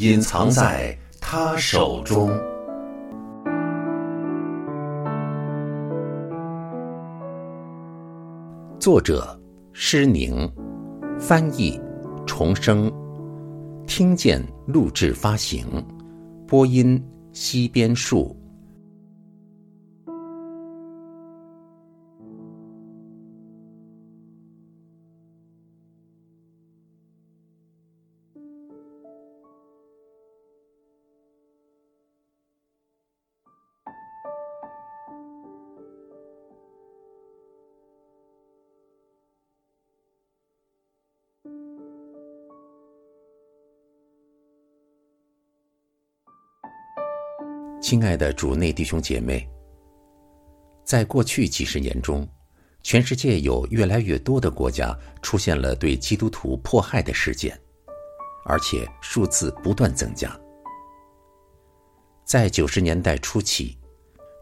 隐藏在他手中》，作者施宁，翻译重生，听见录制发行，播音西边树。亲爱的主内弟兄姐妹，在过去几十年中，全世界有越来越多的国家出现了对基督徒迫害的事件，而且数字不断增加。在九十年代初期，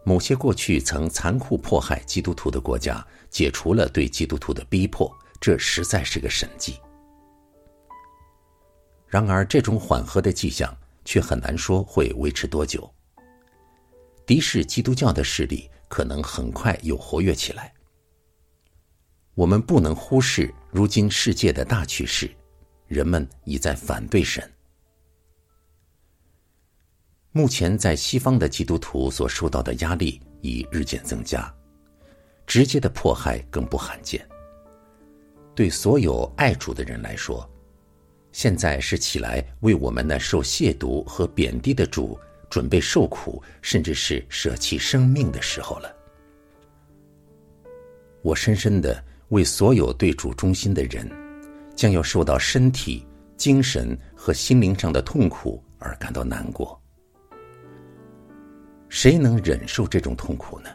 某些过去曾残酷迫害基督徒的国家解除了对基督徒的逼迫，这实在是个神迹。然而，这种缓和的迹象却很难说会维持多久。敌视基督教的势力可能很快又活跃起来。我们不能忽视如今世界的大趋势，人们已在反对神。目前在西方的基督徒所受到的压力已日渐增加，直接的迫害更不罕见。对所有爱主的人来说，现在是起来为我们那受亵渎和贬低的主。准备受苦，甚至是舍弃生命的时候了。我深深的为所有对主忠心的人，将要受到身体、精神和心灵上的痛苦而感到难过。谁能忍受这种痛苦呢？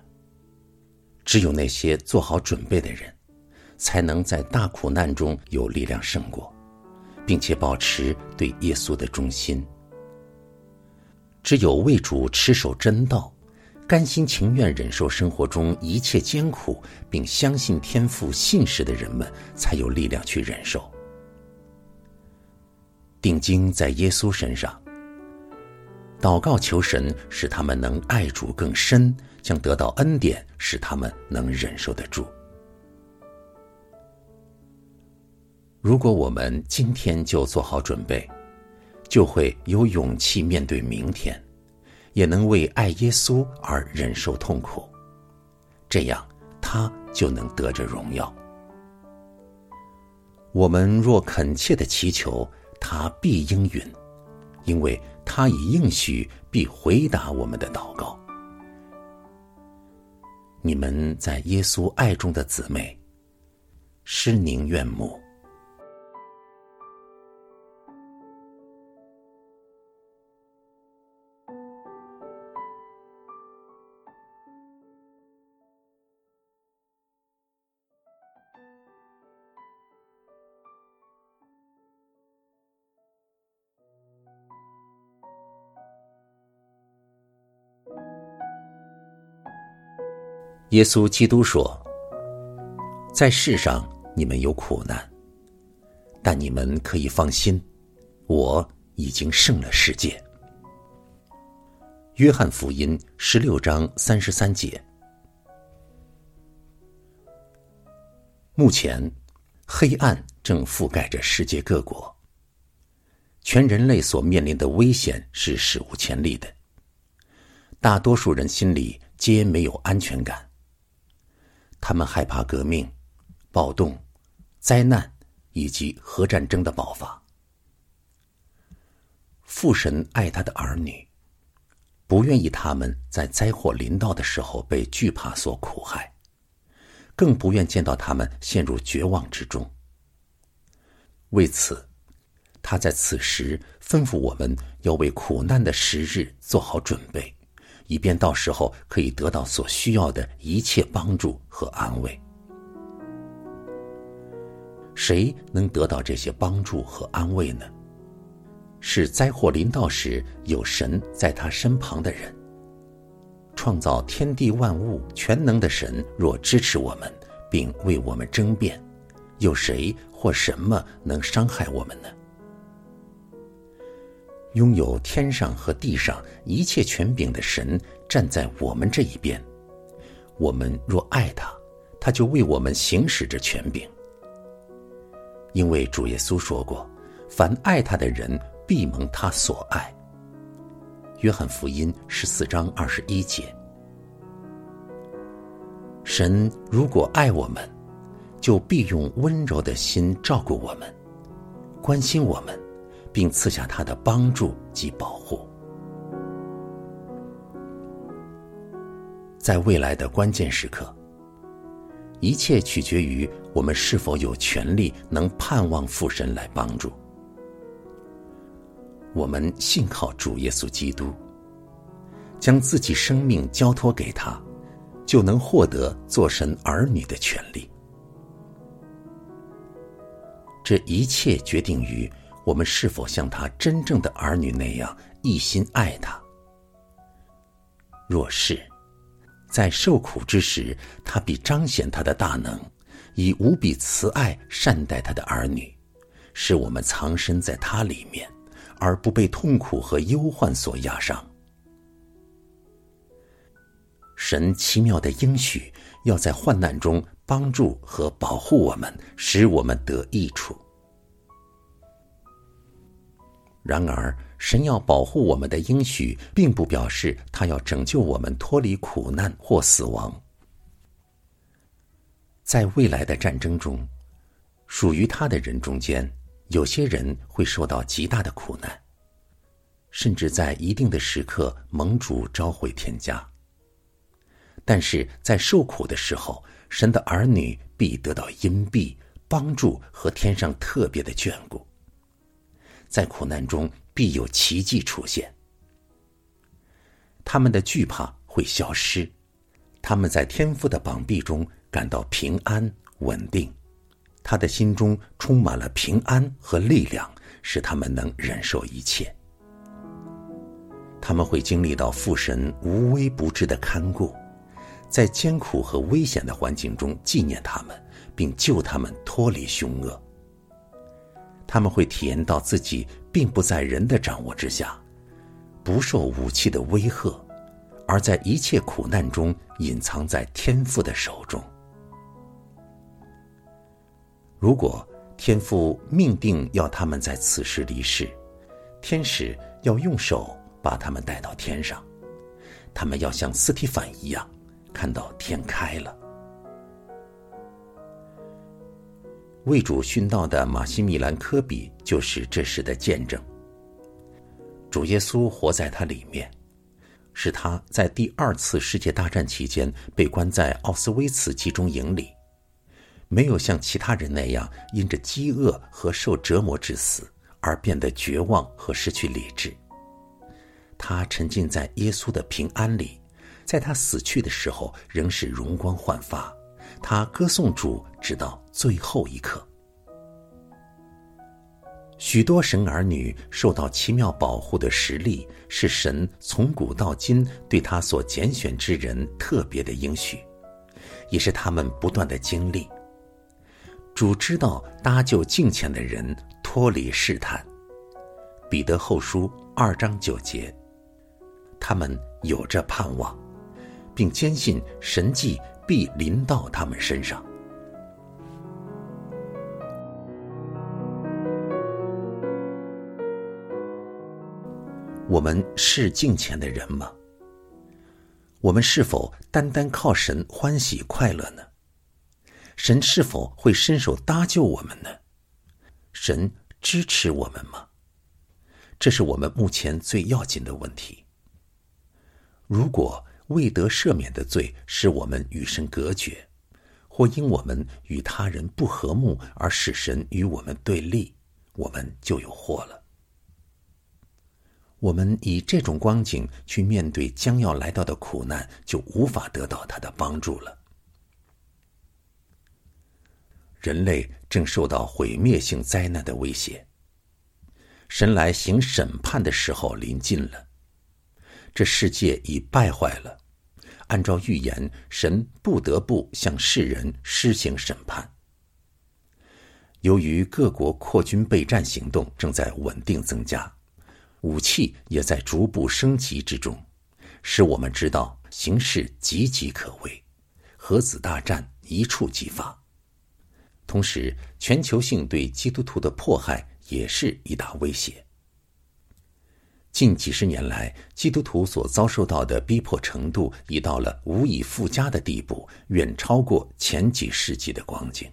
只有那些做好准备的人，才能在大苦难中有力量胜过，并且保持对耶稣的忠心。只有为主持守真道，甘心情愿忍受生活中一切艰苦，并相信天赋信实的人们，才有力量去忍受。定睛在耶稣身上，祷告求神，使他们能爱主更深，将得到恩典，使他们能忍受得住。如果我们今天就做好准备。就会有勇气面对明天，也能为爱耶稣而忍受痛苦，这样他就能得着荣耀。我们若恳切的祈求，他必应允，因为他已应许必回答我们的祷告。你们在耶稣爱中的姊妹，施宁愿慕。耶稣基督说：“在世上你们有苦难，但你们可以放心，我已经胜了世界。”约翰福音十六章三十三节。目前，黑暗正覆盖着世界各国，全人类所面临的危险是史无前例的。大多数人心里皆没有安全感。他们害怕革命、暴动、灾难以及核战争的爆发。父神爱他的儿女，不愿意他们在灾祸临到的时候被惧怕所苦害，更不愿见到他们陷入绝望之中。为此，他在此时吩咐我们要为苦难的时日做好准备，以便到时候可以得到所需要的一切帮助和安慰。谁能得到这些帮助和安慰呢？是灾祸临到时有神在他身旁的人。创造天地万物全能的神若支持我们，并为我们争辩，有谁或什么能伤害我们呢？拥有天上和地上一切权柄的神站在我们这一边，我们若爱他，他就为我们行使着权柄。因为主耶稣说过：“凡爱他的人，必蒙他所爱。”约翰福音十四章二十一节。神如果爱我们，就必用温柔的心照顾我们，关心我们，并赐下他的帮助及保护。在未来的关键时刻，一切取决于我们是否有权利能盼望父神来帮助。我们信靠主耶稣基督，将自己生命交托给他。就能获得做神儿女的权利。这一切决定于我们是否像他真正的儿女那样一心爱他。若是，在受苦之时，他必彰显他的大能，以无比慈爱善待他的儿女，使我们藏身在他里面，而不被痛苦和忧患所压伤。神奇妙的应许，要在患难中帮助和保护我们，使我们得益处。然而，神要保护我们的应许，并不表示他要拯救我们脱离苦难或死亡。在未来的战争中，属于他的人中间，有些人会受到极大的苦难，甚至在一定的时刻盟主召回天家。但是在受苦的时候，神的儿女必得到荫庇、帮助和天上特别的眷顾。在苦难中必有奇迹出现，他们的惧怕会消失，他们在天父的膀臂中感到平安稳定，他的心中充满了平安和力量，使他们能忍受一切。他们会经历到父神无微不至的看顾。在艰苦和危险的环境中纪念他们，并救他们脱离凶恶。他们会体验到自己并不在人的掌握之下，不受武器的威吓，而在一切苦难中隐藏在天父的手中。如果天父命定要他们在此时离世，天使要用手把他们带到天上，他们要像斯蒂凡一样。看到天开了，为主殉道的马西米兰科比就是这时的见证。主耶稣活在他里面，是他在第二次世界大战期间被关在奥斯威茨集中营里，没有像其他人那样因着饥饿和受折磨致死而变得绝望和失去理智。他沉浸在耶稣的平安里。在他死去的时候，仍是容光焕发。他歌颂主，直到最后一刻。许多神儿女受到奇妙保护的实力，是神从古到今对他所拣选之人特别的应许，也是他们不断的经历。主知道搭救敬虔的人脱离试探。彼得后书二章九节，他们有着盼望。并坚信神迹必临到他们身上。我们是敬虔的人吗？我们是否单单靠神欢喜快乐呢？神是否会伸手搭救我们呢？神支持我们吗？这是我们目前最要紧的问题。如果，未得赦免的罪使我们与神隔绝，或因我们与他人不和睦而使神与我们对立，我们就有祸了。我们以这种光景去面对将要来到的苦难，就无法得到他的帮助了。人类正受到毁灭性灾难的威胁，神来行审判的时候临近了。这世界已败坏了，按照预言，神不得不向世人施行审判。由于各国扩军备战行动正在稳定增加。武器也在逐步升级之中，使我们知道形势岌岌可危，核子大战一触即发。同时，全球性对基督徒的迫害也是一大威胁。近几十年来，基督徒所遭受到的逼迫程度已到了无以复加的地步，远超过前几世纪的光景。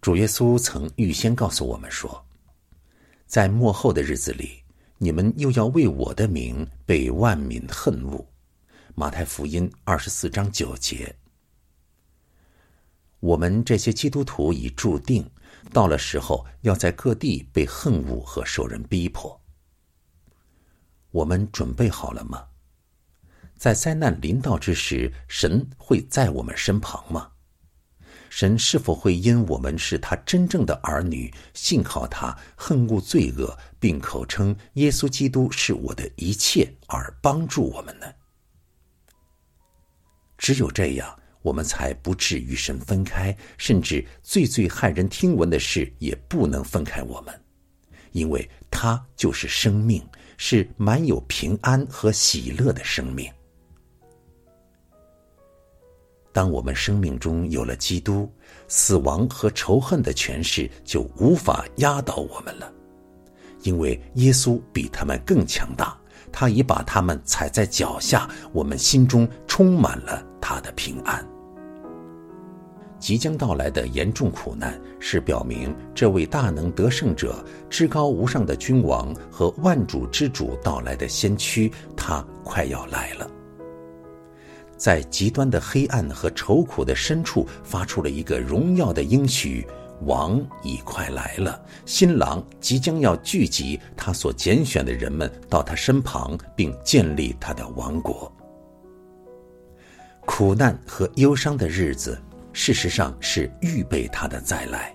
主耶稣曾预先告诉我们说。在末后的日子里，你们又要为我的名被万民恨恶。马太福音二十四章九节。我们这些基督徒已注定，到了时候要在各地被恨恶和受人逼迫。我们准备好了吗？在灾难临到之时，神会在我们身旁吗？神是否会因我们是他真正的儿女，信靠他，恨恶罪恶，并口称耶稣基督是我的一切而帮助我们呢？只有这样，我们才不至与神分开，甚至最最骇人听闻的事也不能分开我们，因为他就是生命，是满有平安和喜乐的生命。当我们生命中有了基督，死亡和仇恨的权势就无法压倒我们了，因为耶稣比他们更强大，他已把他们踩在脚下。我们心中充满了他的平安。即将到来的严重苦难，是表明这位大能得胜者、至高无上的君王和万主之主到来的先驱，他快要来了。在极端的黑暗和愁苦的深处，发出了一个荣耀的应许：王已快来了，新郎即将要聚集他所拣选的人们到他身旁，并建立他的王国。苦难和忧伤的日子，事实上是预备他的再来。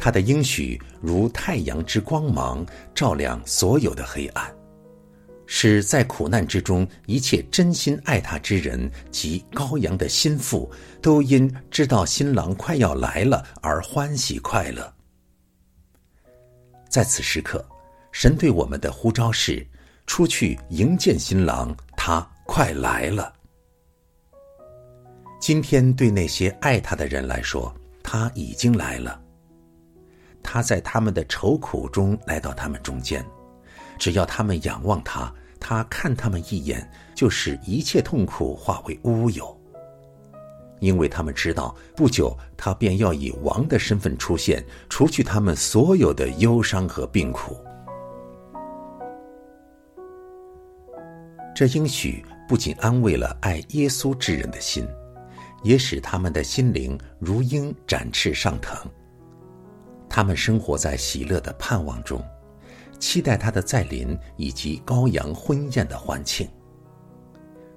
他的应许如太阳之光芒，照亮所有的黑暗，使在苦难之中一切真心爱他之人及羔羊的心腹，都因知道新郎快要来了而欢喜快乐。在此时刻，神对我们的呼召是：出去迎接新郎，他快来了。今天对那些爱他的人来说，他已经来了。他在他们的愁苦中来到他们中间，只要他们仰望他，他看他们一眼，就使一切痛苦化为乌有。因为他们知道，不久他便要以王的身份出现，除去他们所有的忧伤和病苦。这应许不仅安慰了爱耶稣之人的心，也使他们的心灵如鹰展翅上腾。他们生活在喜乐的盼望中，期待他的再临以及羔羊婚宴的欢庆。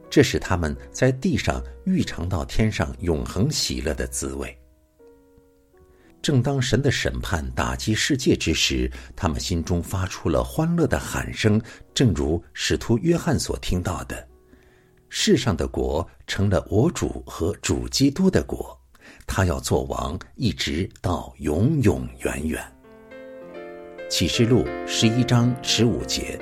这使他们在地上预尝到天上永恒喜乐的滋味。正当神的审判打击世界之时，他们心中发出了欢乐的喊声，正如使徒约翰所听到的：“世上的国成了我主和主基督的国。”他要做王，一直到永永远远。启示录十一章十五节。